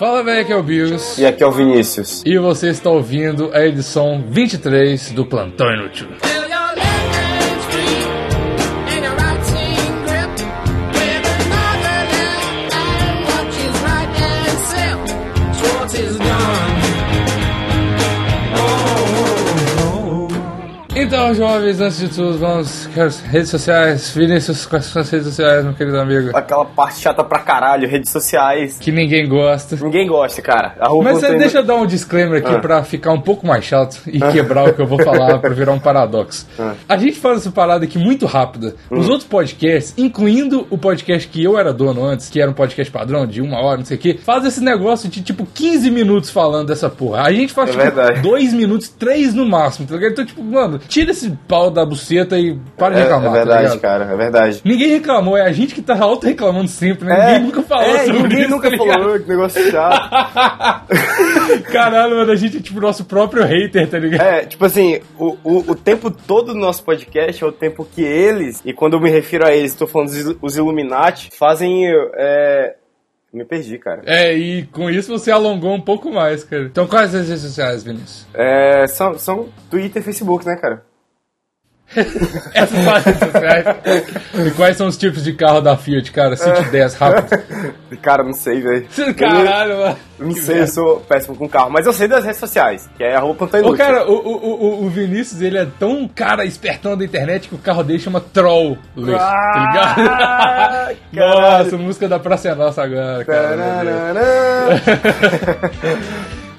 Fala, velho, aqui é o Bills. E aqui é o Vinícius. E você está ouvindo a edição 23 do Plantão Inútil. Então, jovens, antes de tudo, vamos as redes sociais. Vinícius, quais são as redes sociais, meu querido amigo? Aquela parte chata pra caralho, redes sociais. Que ninguém gosta. Ninguém gosta, cara. Mas Plantão eh, deixa eu dar um disclaimer aqui Ah. pra ficar um pouco mais chato e quebrar o que eu vou falar pra virar um paradoxo. Ah. A gente faz essa parada aqui muito rápida. Os Hum. outros podcasts, incluindo o podcast que eu era dono antes, que era um podcast padrão de uma hora, não sei o quê, faz esse negócio de tipo 15 minutos falando dessa porra. A gente faz É tipo verdade. 2 minutos, 3 no máximo, tá ligado? Então, tipo, mano, tira esse pau da buceta e para de É, reclamar. é tá verdade, ligado? cara, é verdade. Ninguém reclamou, é a gente que tá auto reclamando sempre, né? Ninguém nunca falou é, sobre ninguém isso. nunca tá falou, que negócio chato. Caralho, mano, a gente é tipo o nosso próprio hater, tá ligado? É, tipo assim, o, o, o tempo todo do nosso podcast é o tempo que eles, e quando eu me refiro a eles, tô falando os Illuminati, fazem. É... Me perdi, cara. É, e com isso você alongou um pouco mais, cara. Então quais as redes sociais, Vinícius? É, são, são Twitter e Facebook, né, cara? Redes sociais. E quais são os tipos de carro da Fiat, cara? Cite 10, rápido. Cara, não sei, velho. Caralho, mano. Não sei, eu sou péssimo com carro, mas eu sei das redes sociais, que é arroba Plantão Ô, cara, o, o, o, o Vinícius, ele é tão cara espertão da internet que o carro dele chama Troll, Luiz, tá ligado? Ah, Nossa, música da Praça é Nossa agora, cara.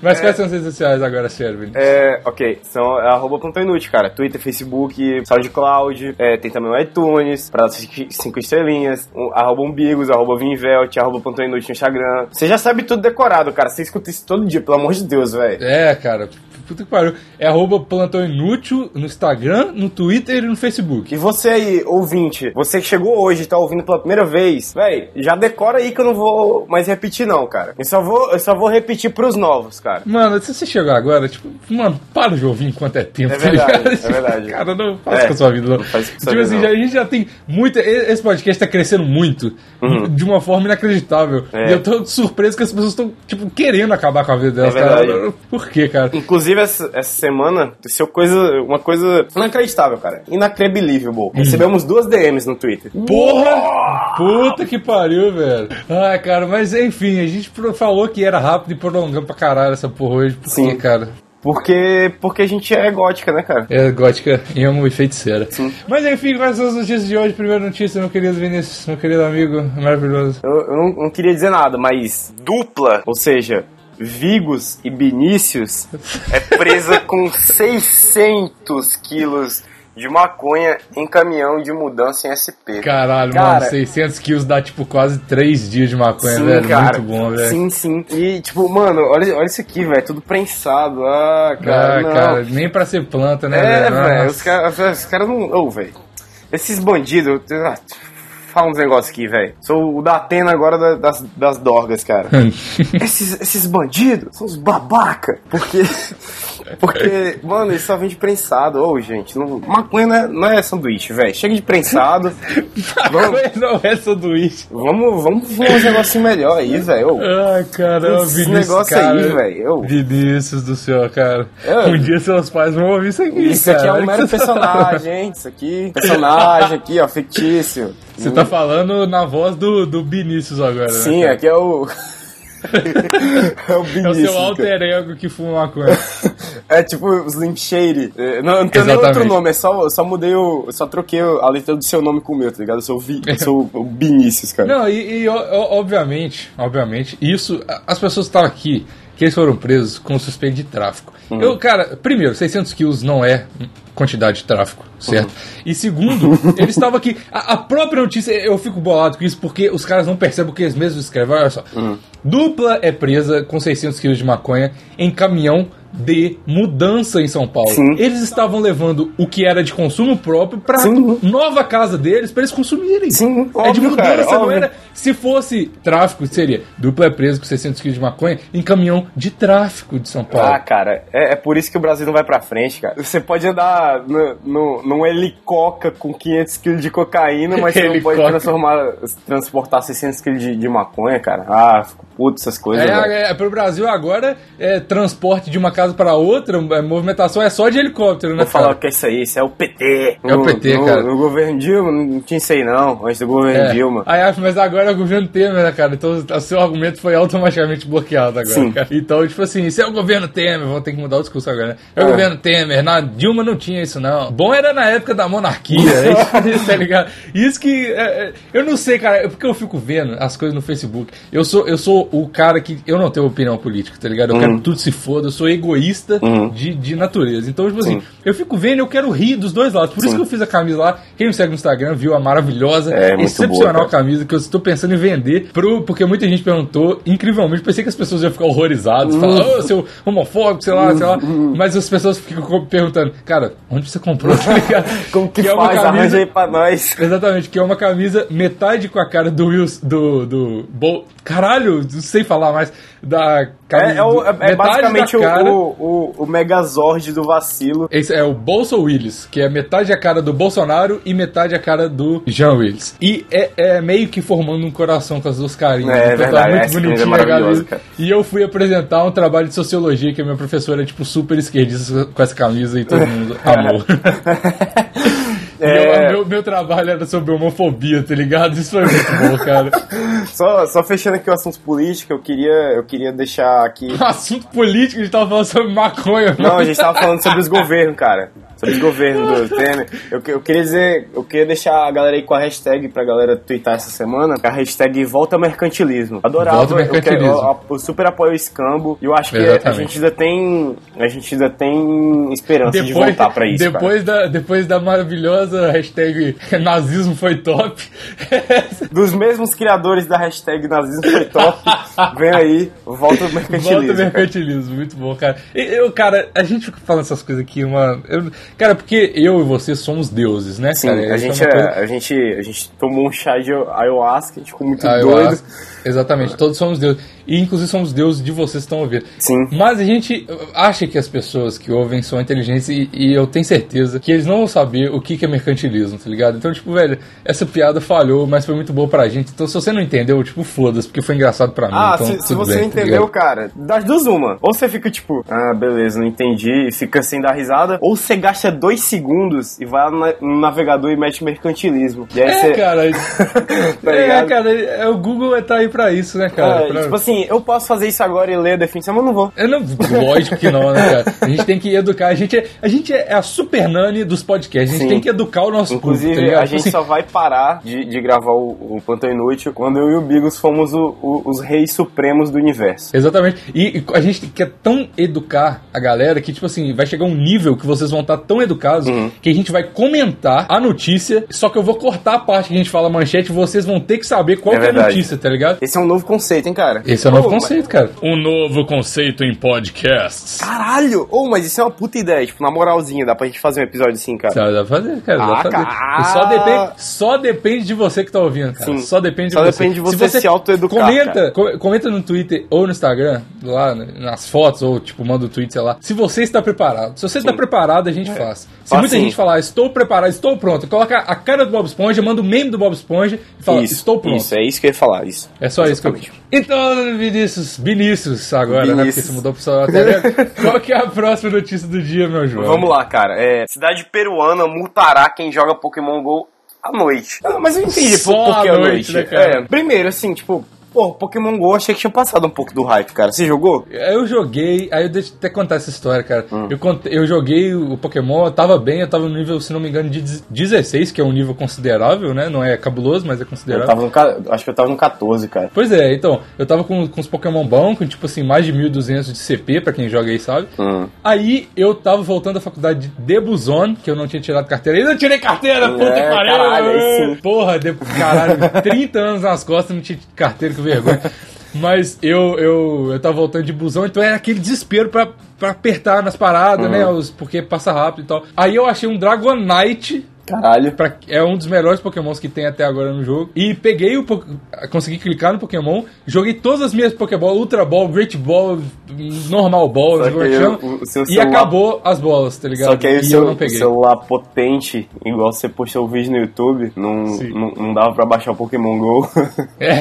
Mas quais são as redes sociais agora, Vinícius? É, ok, são é, arroba Plantão Inútil, cara. Twitter, Facebook, SoundCloud, é, tem também o iTunes, pra dar cinco cinco estrelinhas, um, arroba Umbigos, arroba Vinvelt, arroba Plantão Inútil no Instagram. Você já sabe tudo decorado, cara. Você escuta isso todo dia, pelo amor de Deus, velho. É, cara, puta que pariu. É arroba Plantão Inútil no Instagram, no Twitter e no Facebook. E você aí, ouvinte, você que chegou hoje e tá ouvindo pela primeira vez, véi, já decora aí que eu não vou mais repetir não, cara. Eu só vou, eu só vou repetir pros novos, cara. Mano, se você chegar agora, tipo, mano, para de ouvir enquanto é tempo, É tá verdade, ligado? é verdade. Cara, não faça É, com a sua vida, não. não faz com a sua tipo assim, não. já- a gente já tem muita. Esse podcast tá crescendo muito, de uma forma inacreditável. Uhum. É. E eu tô surpreso que as pessoas estão, tipo, querendo acabar com a vida delas, É cara. Por quê, cara? Inclusive, essa, essa semana, aconteceu coisa, uma coisa inacreditável, cara. Inacreditável. Recebemos duas DMs no Twitter. Porra! Puta que pariu, velho. Ai, cara, mas enfim, a gente falou que era rápido e prolongando pra caralho essa porra hoje. Por Sim. quê, cara? Porque, porque a gente é gótica, né, cara? É gótica, emo e feiticeira. Sim. Mas enfim, quais são as notícias de hoje? Primeira notícia, meu querido Vinícius, meu querido amigo maravilhoso. Eu, eu não, não queria dizer nada, mas dupla, ou seja, Vigos e Vinícius é presa com 600 quilos de maconha em caminhão de mudança em SP. Caralho, Cara- mano, 600 quilos dá tipo quase 3 dias de maconha, Sim, velho. cara. Muito bom, velho. Sim, sim. E, tipo, mano, olha, olha isso aqui, velho. Tudo prensado. Ah, cara. Ah, não. cara, nem pra ser planta, né, É, velho? Os caras cara não. Ô, velho. Esses bandidos. ah, Fala uns negócios aqui, velho. Sou o da Atena agora da- das, das dorgas, cara. esses, esses bandidos são os babaca. Porque. Porque, mano, eles só vêm de prensado. Ô, gente, não, maconha não é, não é sanduíche, velho. Chega de prensado. Maconha não é sanduíche. Vamos, vamos ver uns negocinhos melhor aí, velho. Ai, caramba, Esse Vinícius, negócio cara, aí, velho, eu- Vinícius do céu, cara. É. Um dia seus pais vão ouvir isso aqui, Isso aqui é cara. um mero personagem, hein? Isso aqui. Personagem aqui, ó, fictício. Você tá falando na voz do, do Vinícius agora, Sim, né? cara? aqui é o. é o É o seu alter ego que fuma maconha. É tipo o Slim Shady. É, Não, não tem nem outro nome, é só, só mudei o. Só troquei a letra do seu nome com o meu, tá ligado? Eu sou o, Vi, eu sou o Vinícius, cara. Não, e, e, obviamente, obviamente, isso, as pessoas que estavam aqui, que eles foram presos com suspeito de tráfico. Uhum. Eu, cara, primeiro, 600 quilos não é quantidade de tráfico, certo? Uhum. E segundo, eles estavam aqui, a, a própria notícia, eu fico bolado com isso, porque os caras não percebem o que eles mesmos escrevem. Olha só, Uhum. dupla é presa com 600 quilos de maconha em caminhão de mudança em São Paulo. Sim. Eles estavam levando o que era de consumo próprio Sim. nova casa deles, pra eles consumirem. Sim, é de óbvio, mudança, cara, não óbvio. era Se fosse tráfico, seria dupla é preso com 600 quilos de maconha em caminhão de tráfico de São Paulo. Ah, cara, é, é por isso que o Brasil não vai pra frente, cara. Você pode andar no, no, num helicóptero com 500 quilos de cocaína, mas você não pode transformar, transportar 600 quilos de, de maconha, cara. Ah, fico puto essas coisas, velho. É, é, pro Brasil agora, é, transporte de uma casa para outra, é, movimentação é só de helicóptero, né? Vou falar o que é isso aí, isso é o PT. É o PT, no, cara. No governo Dilma, não tinha isso aí não, antes do governo É. Dilma. Aí, mas agora é o governo Temer, né, cara? Então o seu argumento foi automaticamente bloqueado agora, Sim. cara. Então, tipo assim, isso é o governo Temer, vou ter que mudar o discurso agora, né? É o É. governo Temer, na Dilma não tinha isso, não. Bom era na época da monarquia, é isso, tá ligado? Isso que. é, é, eu não sei, cara, é porque eu fico vendo as coisas no Facebook. Eu sou, eu sou o cara que. Eu não tenho opinião política, tá ligado? Eu quero que tudo se foda, eu sou egoísta de, de natureza. Então, tipo assim, Sim. eu fico vendo e eu quero rir dos dois lados. Por isso Sim. que eu fiz a camisa lá. Quem me segue no Instagram viu a maravilhosa, É, excepcional boa, camisa que eu estou pensando em vender pro, porque muita gente perguntou, incrivelmente, pensei que as pessoas iam ficar horrorizadas, falar, ô, seu homofóbico, sei lá, sei lá. Mas as pessoas ficam perguntando, cara, onde você comprou? Tá? Como que, é uma faz? camisa- aí pra nós. Exatamente, que é uma camisa metade com a cara do Wilson, do, do Bol- caralho, não sei falar mais, da É, é, o- é- é basicamente cara, o, o, o Megazord do vacilo. Esse é o Bolso Willis, que é metade a cara do Bolsonaro e metade a cara do Jean Willis. E é, é meio que formando um coração com as duas carinhas. É, Então tá verdade, muito é a maravilhosa, camisa. cara. E eu fui apresentar um trabalho de sociologia que a minha professora é, tipo, super esquerdista com essa camisa e todo mundo amou. É. Meu, meu, trabalho era sobre homofobia, tá ligado? Isso foi muito bom, cara. Só, só fechando aqui o assunto político, eu queria, eu queria deixar aqui. Assunto político, a gente tava falando sobre maconha. Não, mano. a gente tava falando sobre os governos, cara. Sobre os governos do Temer. Eu, eu queria dizer, eu queria deixar a galera aí com a hashtag pra galera twittar essa semana, a hashtag Volta Mercantilismo. Adorava, Volta eu Mercantilismo. Eu, eu super apoio o escambo e eu acho que a Exatamente. gente ainda tem, a gente ainda tem esperança de voltar pra isso, cara. depois da, depois da maravilhosa hashtag nazismo foi top. Dos mesmos criadores da hashtag nazismo foi top, vem aí, volta o mercantilismo. Volta cara. mercantilismo, muito bom, cara. Eu, cara, a gente fica falando essas coisas aqui, uma. eu- cara, porque eu e você somos deuses, né, Sim, cara? a Isso gente, é, coisa- a, gente, a gente tomou um chá de ayahuasca, a gente ficou muito Ah, eu doido. Exatamente, todos somos deuses. E inclusive somos deuses de vocês que estão ouvindo. Sim. Mas a gente acha que as pessoas que ouvem são inteligentes e, e eu tenho certeza que eles não vão saber o que, que é mercantilismo, tá ligado? Então, tipo, velho, essa piada falhou, mas foi muito boa pra gente. Então, se você não entendeu, tipo, foda-se, porque foi engraçado pra mim. Ah, então, se, se você bem, não tá entendeu, ligado? cara, das duas uma. Ou você fica tipo, ah, beleza, não entendi, e fica sem dar risada. Ou você gasta dois segundos e vai na- no navegador e mete mercantilismo. E aí É, você. cara. Tá é, cara, é, o Google tá aí pra isso, né, cara? É, Pra- Tipo assim, eu posso fazer isso agora e ler a definição, mas não vou. Eu não, lógico que não, né, cara? A gente tem que educar. A gente é, a, gente é a super nani dos podcasts. A gente Sim. tem que educar o nosso Inclusive, público, tá a gente Assim, só vai parar de, de gravar o, o Plantão Inútil quando eu e o Bigos fomos o- o- os reis supremos do universo. Exatamente. E, e a gente quer tão educar a galera que, tipo assim, vai chegar um nível que vocês vão estar tão educados Uhum. que a gente vai comentar a notícia, só que eu vou cortar a parte que a gente fala manchete e vocês vão ter que saber qual É é a notícia, tá ligado? Esse é um novo conceito, hein, cara? Esse é o novo Ô, conceito, cara. Um novo conceito em podcasts. Caralho! Ô, mas isso é uma puta ideia. Tipo, na moralzinha, dá pra gente fazer um episódio assim, cara. Dá dá pra fazer, cara. dá Ah, pra fazer. cara. E só depende, só depende de você que tá ouvindo, cara. Sim. Só depende de Só você. depende de você se autoeducar, Comenta, co- comenta no Twitter ou no Instagram, lá né, nas fotos, ou tipo, manda o tweet, sei lá. Se você está preparado. Se você está preparado, a gente faz. Se muita gente falar, estou preparado, estou pronto, coloca a cara do Bob Esponja, manda o meme do Bob Esponja e fala, isso, estou pronto. Isso, é isso que eu ia falar, isso. É só isso que eu Exatamente. Então, Vinícius, Vinícius agora, né? Porque Vinícius. você mudou pro seu até Qual que é a próxima notícia do dia, meu João? Vamos lá, cara. É, cidade peruana multará quem joga Pokémon GO à noite. Ah, mas eu entendi Só por, por que à noite, noite. né, cara? É, primeiro, assim, tipo, pô, Pokémon GO achei que tinha passado um pouco do hype, cara. Você jogou? Eu joguei, aí eu deixa eu até contar essa história, cara. Hum. Eu, eu joguei o Pokémon, eu tava bem, eu tava no nível, se não me engano, de 16, que é um nível considerável, né? Não é cabuloso, mas é Eu considerável. tava no, acho que eu tava no 14, cara. Pois é, então, eu tava com, com os Pokémon bons, com tipo assim, mais de 1200 de CP, pra quem joga aí sabe. Hum. Aí eu tava voltando da faculdade de Buzon, que eu não tinha tirado carteira. Ainda não tirei carteira, puta É, que pariu! caralho, sim. Porra, de, caralho, 30 anos nas costas, não tinha carteira, vergonha. Mas eu, eu, eu tava voltando de busão, então era aquele desespero pra, pra apertar nas paradas, Uhum. né? Os, porque passa rápido e tal. Aí eu achei um Dragonite Caralho. Pra- é um dos melhores pokémons que tem até agora no jogo. E peguei o. Consegui clicar no Pokémon, joguei todas as minhas Pokéball, Ultra Ball, Great Ball, Normal Ball, Só que o- o seu e celular- acabou as bolas, tá ligado? Só que aí o seu peguei. celular potente, igual você postou o vídeo no YouTube, não, não, não dava pra baixar o Pokémon GO. É.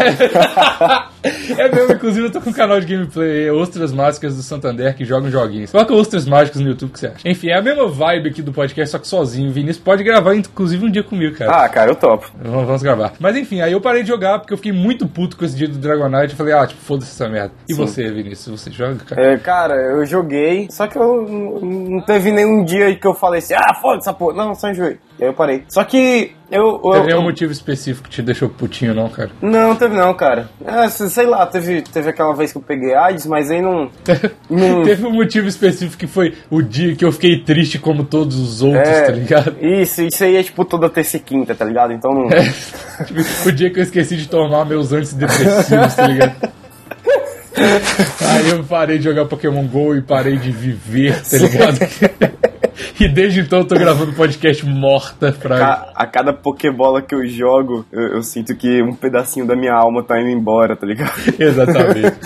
é mesmo, inclusive eu tô com um canal de gameplay, Ostras Mágicas do Santander, que jogam joguinhos. Coloca Ostras Mágicas no YouTube, o que você acha? Enfim, é a mesma vibe aqui do podcast, só que sozinho. O Vinícius pode gravar, inclusive, um dia comigo, cara. ah, cara, eu topo. Vamos, vamos gravar. Mas enfim, aí eu parei de jogar porque eu fiquei muito puto com esse dia do Dragonite. Eu falei, ah, tipo, foda-se essa merda. E Sim. você, Vinícius? Você joga, cara? É, cara, eu joguei, só que eu não- teve nenhum dia que eu falei assim, ah, foda essa porra. Não, só enjoei. E aí eu parei. Só que eu. eu, Teve nenhum eu- motivo específico que te deixou putinho, não, cara? Não, teve não, cara. É, sei lá, teve, teve aquela vez que eu peguei AIDS, mas aí não. Não- Teve um motivo específico que foi o dia que eu fiquei triste como todos os outros, É, tá ligado? Isso, isso aí é tipo toda terça e quinta, tá ligado? Então não. Tipo, o dia que eu esqueci de tomar meus antidepressivos, tá ligado? Aí eu parei de jogar Pokémon GO e parei de viver, tá ligado? E desde então eu tô gravando podcast morta pra. A, a cada Pokébola que eu jogo, eu, eu sinto que um pedacinho da minha alma tá indo embora, tá ligado? Exatamente.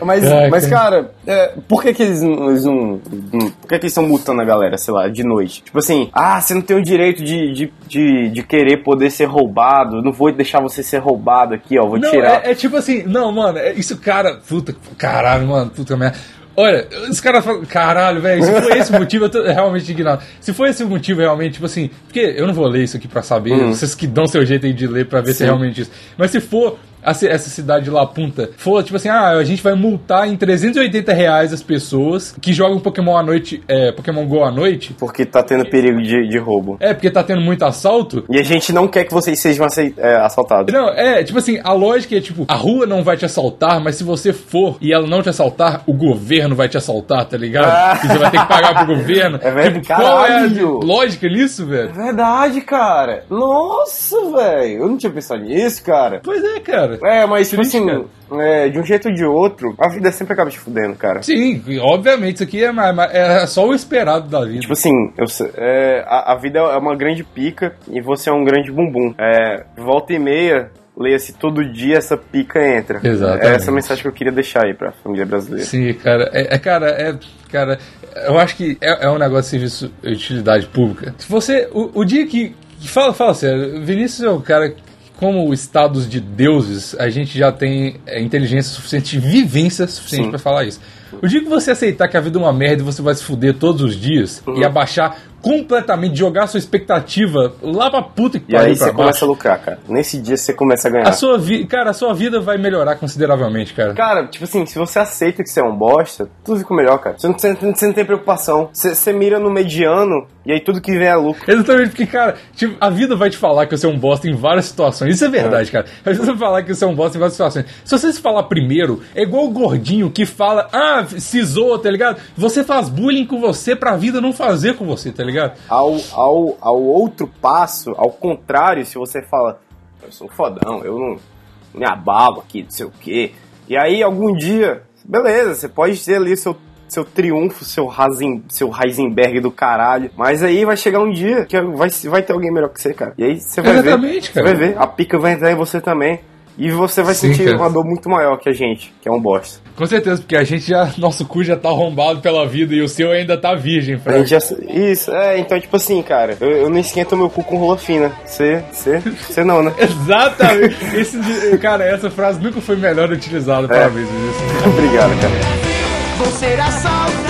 Mas, Ai, mas cara. é, por que que eles, não- eles não, não- Por que que eles estão multando a galera, sei lá, de noite? Tipo assim, ah, você não tem o direito de, de, de, de querer poder ser roubado, não vou deixar você ser roubado aqui, ó, vou Não, tirar. é, é tipo assim, não, mano, é- isso, cara, puta, caralho, mano, puta merda. Olha, os caras falam, caralho, velho, se foi esse o motivo, eu tô realmente indignado. Se foi esse o motivo, realmente, tipo assim, porque eu não vou ler isso aqui pra saber, Hum. vocês que dão seu jeito aí de ler pra ver se é realmente isso. Mas se for essa cidade lá, punta, for tipo assim, ah, a gente vai multar em 380 reais as pessoas que jogam Pokémon à noite, é, Pokémon GO à noite, Porque tá tendo perigo de, de roubo. é porque tá tendo muito assalto, E a gente não quer que vocês sejam é, assaltados. Não, é, tipo assim, a lógica é tipo, a rua não vai te assaltar, mas se você for e ela não te assaltar, o governo vai te assaltar, tá ligado? Ah. E você vai ter que pagar pro governo. É verdade, tipo, qual é a lógica nisso, velho? Verdade, cara. Nossa, velho. Eu não tinha pensado nisso, cara. Pois é, cara. É, mas tipo Triste, assim, é, de um jeito ou de outro, a vida sempre acaba te fudendo, cara. Sim, obviamente, isso aqui é, é só o esperado da vida. Tipo assim, eu é, a, a vida é uma grande pica e você é um grande bumbum. É, volta e meia, leia-se todo dia, essa pica entra. Exatamente. É essa mensagem que eu queria deixar aí pra família brasileira. Sim, cara. É, é, cara, é. Cara, eu acho que é, é um negócio de serviço de utilidade pública. Se você. O, o dia que. Fala, fala sério, Vinícius é o cara. Como estados de deuses, a gente já tem é, inteligência suficiente, vivência suficiente pra falar isso. O dia que você aceitar que a vida é uma merda e você vai se fuder todos os dias Uhum. e abaixar completamente, jogar sua expectativa lá pra puta que E aí você começa a lucrar, cara. Nesse dia você começa a ganhar. a sua vida, cara, a sua vida vai melhorar consideravelmente, cara. Cara, tipo assim, se você aceita que você é um bosta, tudo fica melhor, cara. Você não, você, você não tem preocupação. Você, você mira no mediano e aí tudo que vem é lucro. Exatamente, porque, cara, tipo, a vida vai te falar que você é um bosta em várias situações. Isso é verdade, cara. A vida vai falar que você é um bosta em várias situações. Se você se falar primeiro, é igual o gordinho que fala, ah, se zoa, tá ligado? Você faz bullying com você pra vida não fazer com você, tá ligado? Ao, ao, ao outro passo, ao contrário, se você fala, eu sou fodão, eu não me abalo aqui, não sei o quê. E aí, algum dia, beleza, você pode ter ali seu, seu triunfo, seu, Heisen, seu Heisenberg do caralho. Mas aí vai chegar um dia que vai, vai ter alguém melhor que você, cara. E aí você vai Exatamente, ver. cara. Você vai ver, a pica vai entrar em você também. E você vai Sim, sentir cara. uma dor muito maior que a gente, que é um bosta. Com certeza, porque a gente já, nosso cu já tá arrombado pela vida e o seu ainda tá virgem, A Frank. gente já, isso, é, então, tipo assim, cara, eu, eu não esquento meu cu com rola fina. Você, você, você não, né? Exatamente. Esse, cara, essa frase nunca foi melhor utilizada. Parabéns, Vinícius. Obrigado, cara. Vou ser assaltado.